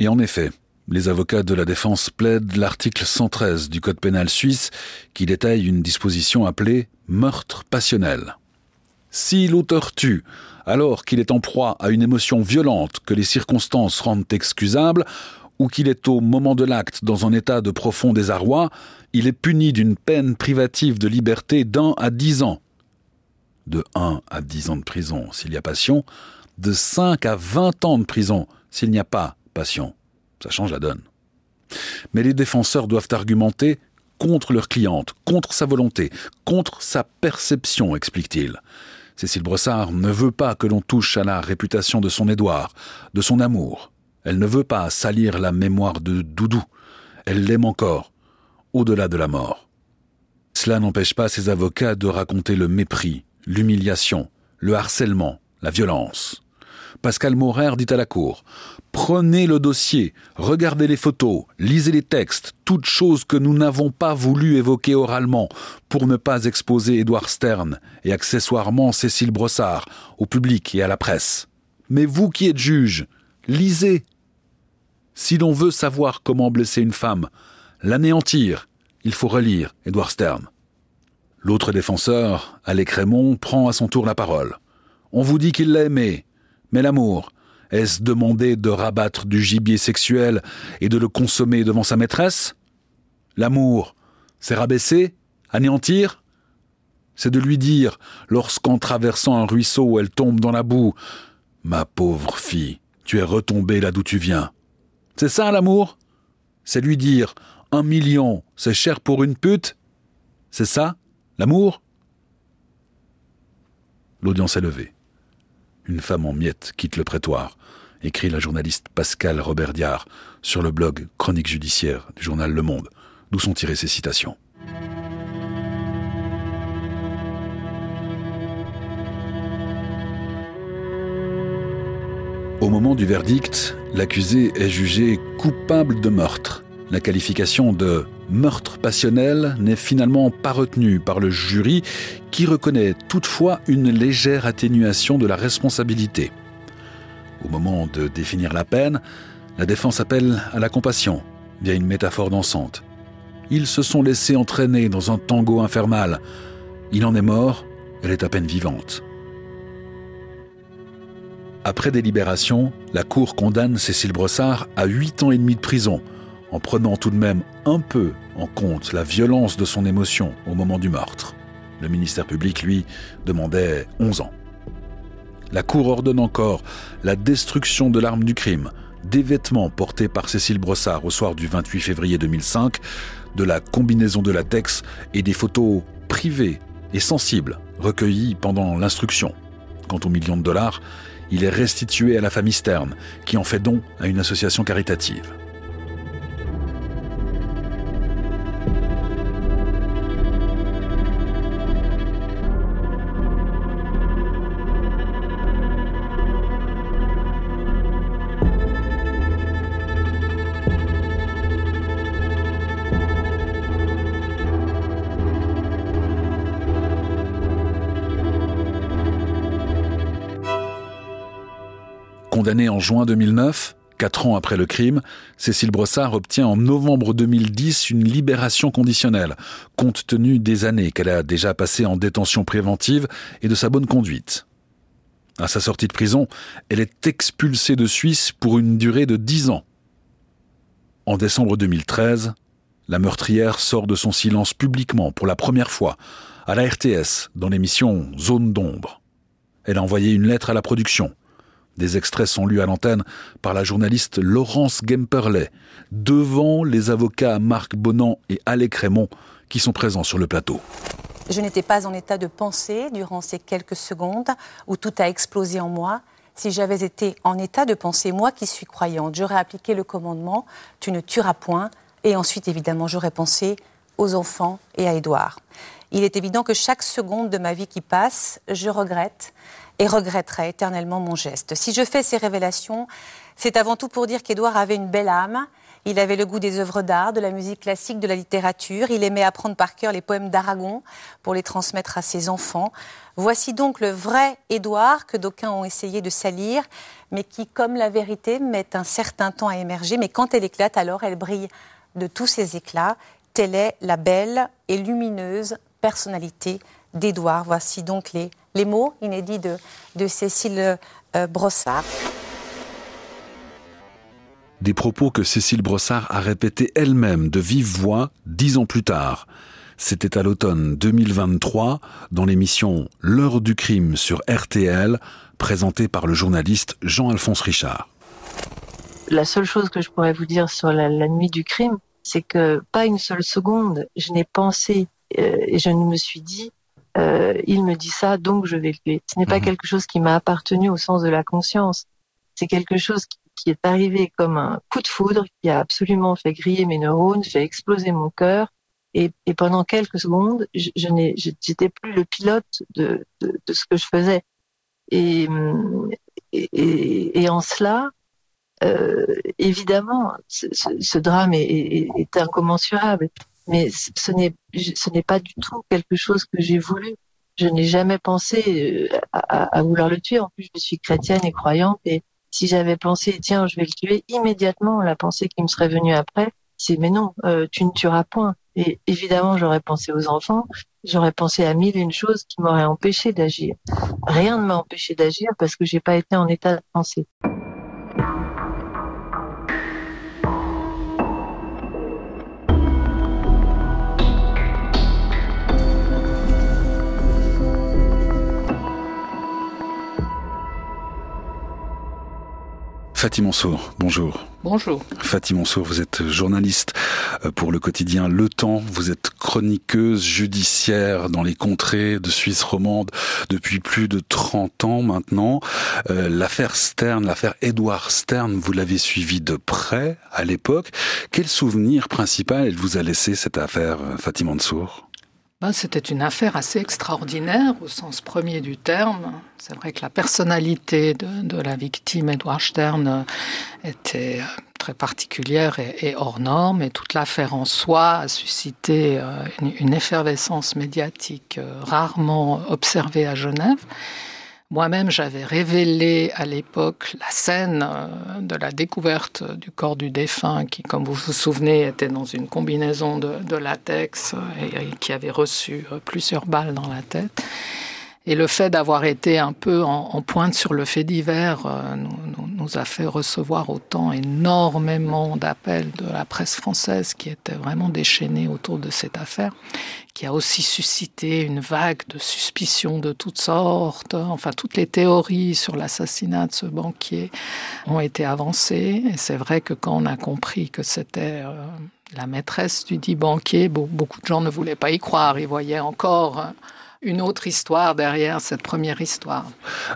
Speaker 1: Et en effet, les avocats de la défense plaident l'article 113 du Code pénal suisse qui détaille une disposition appelée meurtre passionnel. Si l'auteur tue alors qu'il est en proie à une émotion violente que les circonstances rendent excusable, ou qu'il est au moment de l'acte dans un état de profond désarroi, il est puni d'une peine privative de liberté d'un à dix ans. De un à dix ans de prison s'il y a passion, de 5 à 20 ans de prison s'il n'y a pas passion. Ça change la donne. Mais les défenseurs doivent argumenter contre leur cliente, contre sa volonté, contre sa perception, explique-t-il. Cécile Brossard ne veut pas que l'on touche à la réputation de son Édouard, de son amour. Elle ne veut pas salir la mémoire de Doudou. Elle l'aime encore, au-delà de la mort. Cela n'empêche pas ses avocats de raconter le mépris, l'humiliation, le harcèlement, la violence. Pascal Maurer dit à la Cour Prenez le dossier, regardez les photos, lisez les textes, toutes choses que nous n'avons pas voulu évoquer oralement pour ne pas exposer Édouard Stern et accessoirement Cécile Brossard au public et à la presse. Mais vous qui êtes juge, lisez. Si l'on veut savoir comment blesser une femme, l'anéantir, il faut relire Édouard Stern. L'autre défenseur, Alec Raymond, prend à son tour la parole. On vous dit qu'il l'a aimé. Mais l'amour, est-ce demander de rabattre du gibier sexuel et de le consommer devant sa maîtresse? L'amour, c'est rabaisser Anéantir? C'est de lui dire, lorsqu'en traversant un ruisseau elle tombe dans la boue, Ma pauvre fille, tu es retombée là d'où tu viens. C'est ça l'amour? C'est lui dire, un million, c'est cher pour une pute? C'est ça, l'amour? L'audience est levée. Une femme en miettes quitte le prétoire, écrit la journaliste Pascal Robert Diard sur le blog Chronique judiciaire du journal Le Monde, d'où sont tirées ces citations. Au moment du verdict, l'accusé est jugé coupable de meurtre. La qualification de meurtre passionnel n'est finalement pas retenu par le jury qui reconnaît toutefois une légère atténuation de la responsabilité. Au moment de définir la peine, la défense appelle à la compassion via une métaphore dansante. Ils se sont laissés entraîner dans un tango infernal. Il en est mort, elle est à peine vivante. Après délibération, la Cour condamne Cécile Brossard à 8 ans et demi de prison, en prenant tout de même un peu en compte la violence de son émotion au moment du meurtre. Le ministère public, lui, demandait 11 ans. La Cour ordonne encore la destruction de l'arme du crime, des vêtements portés par Cécile Brossard au soir du 28 février 2005, de la combinaison de latex et des photos privées et sensibles recueillies pendant l'instruction. Quant au million de dollars, il est restitué à la famille Stern, qui en fait don à une association caritative. Juin 2009, quatre ans après le crime, Cécile Brossard obtient en novembre 2010 une libération conditionnelle, compte tenu des années qu'elle a déjà passées en détention préventive et de sa bonne conduite. À sa sortie de prison, elle est expulsée de Suisse pour une durée de dix ans. En décembre 2013, la meurtrière sort de son silence publiquement pour la première fois à la RTS dans l'émission Zone d'ombre. Elle a envoyé une lettre à la production des extraits sont lus à l'antenne par la journaliste Laurence Gemperley, devant les avocats Marc Bonan et Alec Raymond, qui sont présents sur le plateau.
Speaker 9: Je n'étais pas en état de penser durant ces quelques secondes où tout a explosé en moi. si j'avais été en état de penser, moi qui suis croyante, j'aurais appliqué le commandement Tu ne tueras point. Et ensuite, évidemment, j'aurais pensé aux enfants et à Édouard. Il est évident que chaque seconde de ma vie qui passe, je regrette et regretterai éternellement mon geste. Si je fais ces révélations, c'est avant tout pour dire qu'Édouard avait une belle âme. Il avait le goût des œuvres d'art, de la musique classique, de la littérature. Il aimait apprendre par cœur les poèmes d'Aragon pour les transmettre à ses enfants. Voici donc le vrai Édouard que d'aucuns ont essayé de salir, mais qui, comme la vérité, met un certain temps à émerger. Mais quand elle éclate, alors elle brille de tous ses éclats. Telle est la belle et lumineuse personnalité d'Édouard. Voici donc les, les mots inédits de, de Cécile euh, Brossard.
Speaker 1: Des propos que Cécile Brossard a répétés elle-même de vive voix dix ans plus tard. C'était à l'automne 2023 dans l'émission L'heure du crime sur RTL, présentée par le journaliste Jean-Alphonse Richard.
Speaker 10: La seule chose que je pourrais vous dire sur la, nuit du crime, c'est que pas une seule seconde, je n'ai pensé euh, et je ne me suis dit, euh, il me dit ça, donc je vais le tuer. Ce n'est pas mhm. quelque chose qui m'a appartenu au sens de la conscience. C'est quelque chose qui qui est arrivé comme un coup de foudre, qui a absolument fait griller mes neurones, fait exploser mon cœur. Et, et pendant quelques secondes, je, j'étais plus le pilote de, de, de, ce que je faisais. Et, et, et en cela, euh, évidemment, ce, ce, drame est, est, est, incommensurable, mais ce n'est, ce n'est pas du tout quelque chose que j'ai voulu. Je n'ai jamais pensé euh, à, vouloir le tuer. En plus, je suis chrétienne et croyante et, si j'avais pensé, tiens, je vais le tuer, immédiatement, la pensée qui me serait venue après, c'est, mais non, euh, tu ne tueras point. Et évidemment, j'aurais pensé aux enfants, j'aurais pensé à mille et une choses qui m'auraient empêché d'agir. Rien ne m'a empêché d'agir parce que j'ai pas été en état de penser.
Speaker 1: Fatih Mansour, bonjour.
Speaker 11: Bonjour.
Speaker 1: Fatih Mansour, vous êtes journaliste euh, pour le quotidien Le Temps. Vous êtes chroniqueuse judiciaire dans les contrées de Suisse romande depuis plus de 30 ans maintenant. Euh, l'affaire Stern, l'affaire Edouard Stern, vous l'avez suivi de près à l'époque. Quel souvenir principal elle vous a laissé cette affaire, Fatih Mansour?
Speaker 11: Ben, c'était une affaire assez extraordinaire au sens premier du terme. C'est vrai que la personnalité de, la victime, Edward Stern, était euh, très particulière et, hors norme, et toute l'affaire en soi a suscité euh, une effervescence médiatique euh, rarement observée à Genève. Moi-même, j'avais révélé à l'époque la scène euh, de la découverte du corps du défunt qui, comme vous vous souvenez, était dans une combinaison de, latex et, qui avait reçu euh, plusieurs balles dans la tête. Et le fait d'avoir été un peu en, pointe sur le fait divers euh, nous, a fait recevoir autant énormément d'appels de la presse française qui était vraiment déchaînée autour de cette affaire, qui a aussi suscité une vague de suspicions de toutes sortes. Enfin, toutes les théories sur l'assassinat de ce banquier ont été avancées. Et c'est vrai que quand on a compris que c'était... Euh, la maîtresse du dit banquier, beaucoup de gens ne voulaient pas y croire. Ils voyaient encore une autre histoire derrière cette première histoire.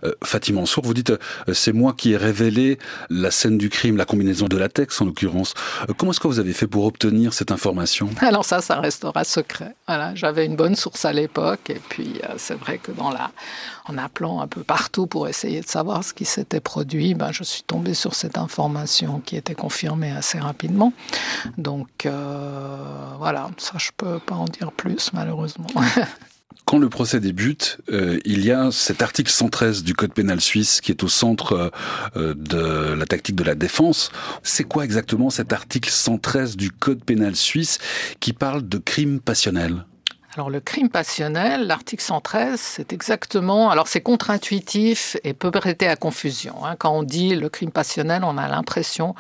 Speaker 1: Euh, Fatima Mansour, vous dites, euh, c'est moi qui ai révélé la scène du crime, la combinaison de latex en l'occurrence. Euh, comment est-ce que vous avez fait pour obtenir cette information?
Speaker 11: Alors ça, ça restera secret. Voilà, j'avais une bonne source à l'époque et puis c'est vrai que dans la, en appelant un peu partout pour essayer de savoir ce qui s'était produit, ben, je suis tombée sur cette information qui était confirmée assez rapidement. Donc voilà, ça je peux pas en dire plus malheureusement.
Speaker 1: Quand le procès débute, euh, il y a cet article 113 du Code pénal suisse qui est au centre euh, de la tactique de la défense. C'est quoi exactement cet article 113 du Code pénal suisse qui parle de crime passionnel
Speaker 11: alors le crime passionnel, l'article 113, c'est exactement, alors c'est contre-intuitif et peut prêter à confusion. Hein. Quand on dit le crime passionnel, on a l'impression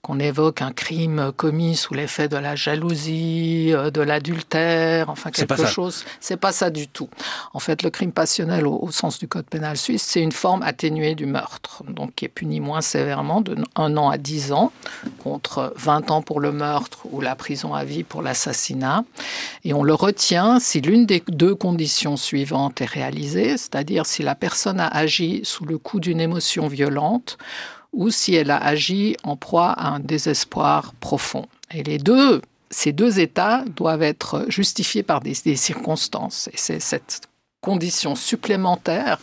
Speaker 11: qu'on évoque un crime commis sous l'effet de la jalousie, euh, de l'adultère, enfin quelque chose. C'est pas ça du tout. En fait, le crime passionnel, au, sens du code pénal suisse, c'est une forme atténuée du meurtre, donc qui est puni moins sévèrement de 1 an à 10 ans, contre 20 ans pour le meurtre ou la prison à vie pour l'assassinat. Et on le retient si l'une des deux conditions suivantes est réalisée, c'est-à-dire si la personne a agi sous le coup d'une émotion violente ou si elle a agi en proie à un désespoir profond. Et les deux, ces deux états doivent être justifiés par des, des circonstances. Et c'est cette condition supplémentaire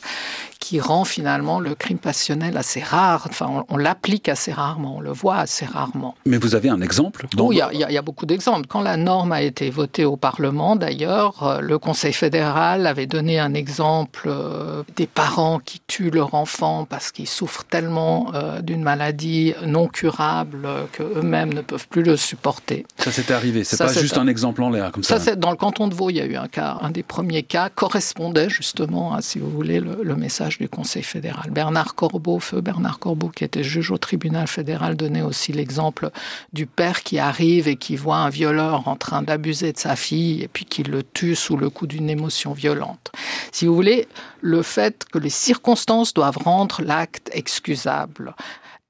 Speaker 11: qui rend finalement le crime passionnel assez rare. Enfin, on, l'applique assez rarement, on le voit assez rarement.
Speaker 1: Mais vous avez un exemple
Speaker 11: Oui, il y, a beaucoup d'exemples. Quand la norme a été votée au Parlement, d'ailleurs, euh, le Conseil fédéral avait donné un exemple euh, des parents qui tuent leur enfant parce qu'ils souffrent tellement euh, d'une maladie non curable qu'eux-mêmes ne peuvent plus le supporter.
Speaker 1: Ça s'était arrivé, c'est pas juste un... exemple en l'air comme ça.
Speaker 11: ça dans le canton de Vaud, il y a eu un cas, un des premiers cas correspondait justement à, si vous voulez, le message du Conseil fédéral. Bernard Corbeau, feu Bernard Corbeau, qui était juge au tribunal fédéral, donnait aussi l'exemple du père qui arrive et qui voit un violeur en train d'abuser de sa fille et puis qui le tue sous le coup d'une émotion violente. Si vous voulez, le fait que les circonstances doivent rendre l'acte excusable,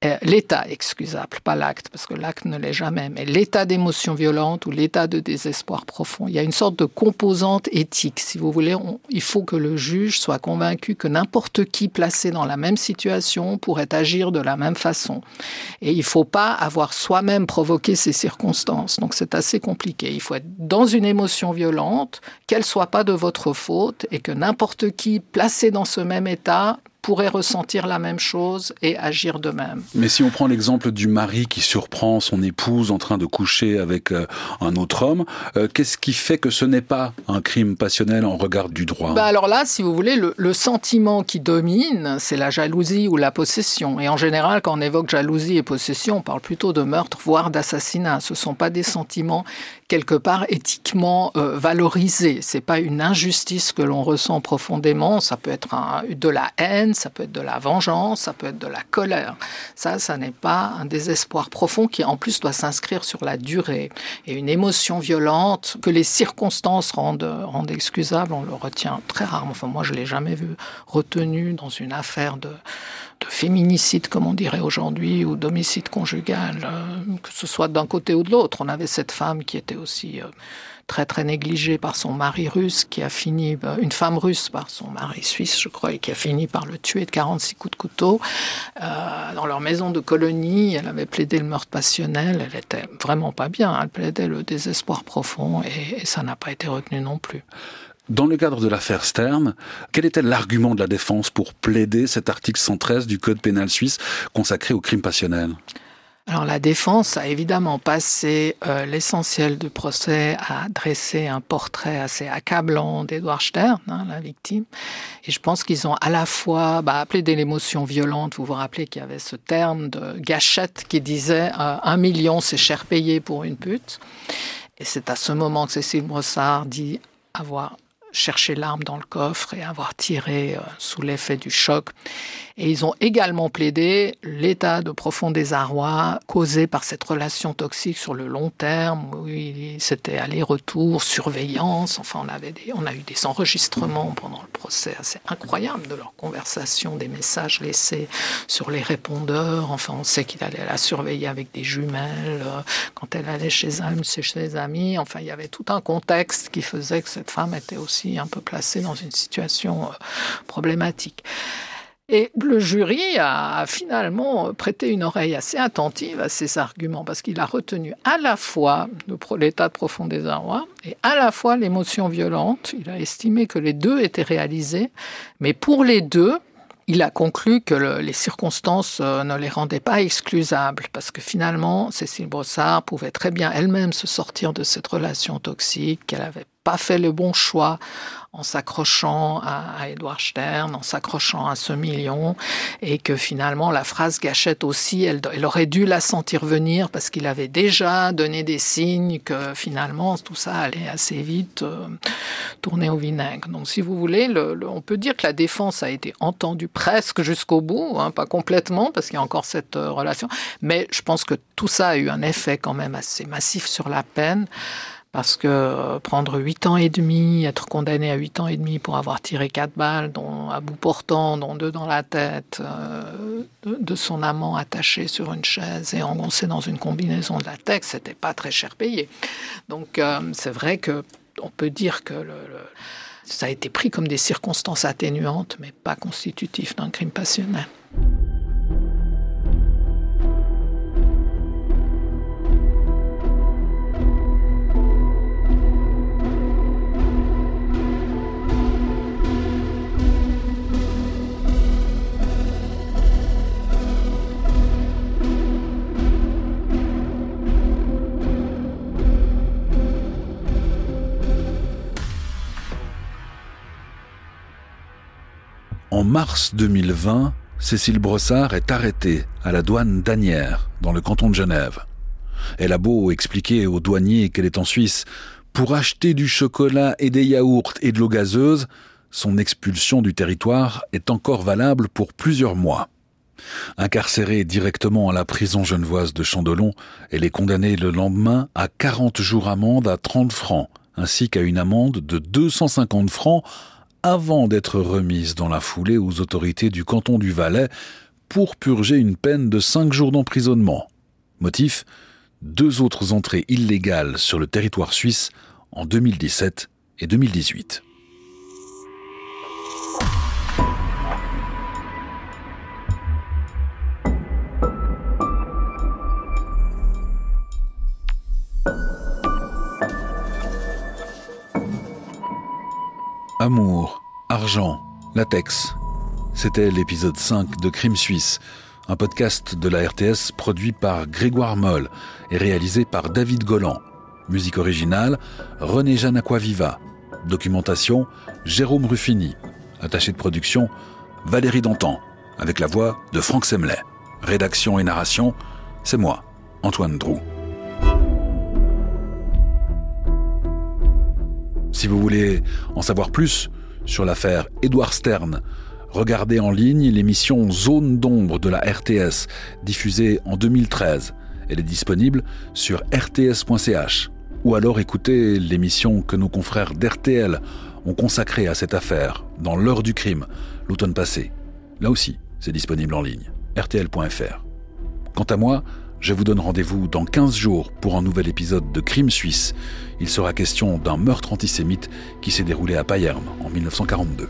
Speaker 11: euh, l'état excusable, pas l'acte, parce que l'acte ne l'est jamais, mais l'état d'émotion violente ou l'état de désespoir profond. Il y a une sorte de composante éthique, si vous voulez. il faut que le juge soit convaincu que n'importe qui placé dans la même situation pourrait agir de la même façon. Et il ne faut pas avoir soi-même provoqué ces circonstances. Donc c'est assez compliqué. Il faut être dans une émotion violente, qu'elle soit pas de votre faute, et que n'importe qui placé dans ce même état pourrait ressentir la même chose et agir de même.
Speaker 1: Mais si on prend l'exemple du mari qui surprend son épouse en train de coucher avec euh, un autre homme, euh, qu'est-ce qui fait que ce n'est pas un crime passionnel en regard du droit?
Speaker 11: Bah Alors là, si vous voulez, le, le sentiment qui domine, c'est la jalousie ou la possession. Et en général, quand on évoque jalousie et possession, on parle plutôt de meurtre, voire d'assassinat. Ce ne sont pas des sentiments quelque part éthiquement euh, valorisé. C'est pas une injustice que l'on ressent profondément. Ça peut être de la haine, ça peut être de la vengeance, ça peut être de la colère. Ça, ça n'est pas un désespoir profond qui en plus doit s'inscrire sur la durée. Et une émotion violente que les circonstances rendent, rendent excusable, on le retient très rarement. Enfin, moi, je l'ai jamais vu retenu dans une affaire de de féminicide, comme on dirait aujourd'hui, ou d'homicide conjugal, euh, que ce soit d'un côté ou de l'autre. On avait cette femme qui était aussi euh, très très négligée par son mari russe, qui a fini, euh, une femme russe par son mari suisse, je crois, et qui a fini par le tuer de 46 coups de couteau. dans leur maison de colonie, elle avait plaidé le meurtre passionnel, elle était vraiment pas bien, elle plaidait le désespoir profond, et ça n'a pas été retenu non plus.
Speaker 1: Dans le cadre de l'affaire Stern, quel était l'argument de la défense pour plaider cet article 113 du Code pénal suisse consacré au crime passionnel?
Speaker 11: Alors la défense a évidemment passé euh, l'essentiel du procès à dresser un portrait assez accablant d'Edouard Stern, hein, la victime. Et je pense qu'ils ont à la fois bah, appelé de l'émotion violente. Vous vous rappelez qu'il y avait ce terme de gâchette qui disait euh, un million c'est cher payé pour une pute. Et c'est à ce moment que Cécile Brossard dit avoir chercher l'arme dans le coffre et avoir tiré euh, sous l'effet du choc. Et ils ont également plaidé l'état de profond désarroi causé par cette relation toxique sur le long terme, où c'était aller-retour, surveillance. Enfin, on, avait on a eu des enregistrements pendant le procès assez incroyables de leur conversation, des messages laissés sur les répondeurs. Enfin, on sait qu'il allait la surveiller avec des jumelles euh, quand elle allait chez, chez ses amis. Enfin, il y avait tout un contexte qui faisait que cette femme était aussi un peu placée dans une situation euh, problématique. Et le jury a finalement prêté une oreille assez attentive à ces arguments parce qu'il a retenu à la fois l'état de profond désarroi et à la fois l'émotion violente. Il a estimé que les deux étaient réalisés, mais pour les deux, il a conclu que les circonstances euh, ne les rendaient pas exclusables parce que finalement, Cécile Brossard pouvait très bien elle-même se sortir de cette relation toxique, qu'elle avait pas fait le bon choix en s'accrochant à, Edouard Stern, en s'accrochant à ce million, et que finalement la phrase gâchette aussi, elle, aurait dû la sentir venir parce qu'il avait déjà donné des signes que finalement tout ça allait assez vite euh, tourner au vinaigre. Donc si vous voulez, on peut dire que la défense a été entendue presque jusqu'au bout, hein, pas complètement parce qu'il y a encore cette euh, relation, mais je pense que tout ça a eu un effet quand même assez massif sur la peine parce que euh, prendre 8 ans et demi, être condamné à 8 ans et demi pour avoir tiré quatre balles dont, à bout portant, dont deux dans la tête, euh, de, son amant attaché sur une chaise et engoncé dans une combinaison de latex, c'était pas très cher payé. Donc euh, c'est vrai que on peut dire que ça a été pris comme des circonstances atténuantes, mais pas constitutives d'un crime passionnel.
Speaker 1: En mars 2020, Cécile Brossard est arrêtée à la douane d'Anières, dans le canton de Genève. Elle a beau expliquer aux douaniers qu'elle est en Suisse pour acheter du chocolat et des yaourts et de l'eau gazeuse, son expulsion du territoire est encore valable pour plusieurs mois. Incarcérée directement à la prison genevoise de Chandelon, elle est condamnée le lendemain à 40 jours amende à 30 francs, ainsi qu'à une amende de 250 francs avant d'être remise dans la foulée aux autorités du canton du Valais pour purger une peine de cinq jours d'emprisonnement. Motif deux autres entrées illégales sur le territoire suisse en 2017 et 2018. Amour, argent, latex. C'était l'épisode 5 de Crime Suisse, un podcast de la RTS produit par Grégoire Moll et réalisé par David Golland. Musique originale, René Jeanne Aquaviva. Documentation, Jérôme Ruffini. Attaché de production, Valérie Dantan, avec la voix de Franck Semlet. Rédaction et narration, c'est moi, Antoine Drou. Si vous voulez en savoir plus sur l'affaire Édouard Stern, regardez en ligne l'émission Zone d'ombre de la RTS, diffusée en 2013. Elle est disponible sur rts.ch. Ou alors écoutez l'émission que nos confrères d'RTL ont consacrée à cette affaire dans l'heure du crime, l'automne passé. Là aussi, c'est disponible en ligne. rtl.fr. Quant à moi, je vous donne rendez-vous dans 15 jours pour un nouvel épisode de Crime Suisse. Il sera question d'un meurtre antisémite qui s'est déroulé à Payerne en 1942.